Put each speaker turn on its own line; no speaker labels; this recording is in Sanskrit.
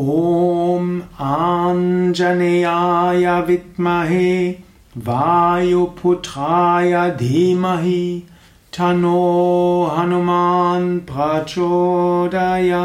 ॐ आञ्जनेयाय विद्महे वायुपुत्राय धीमहि तनो हनुमान् प्रचोदया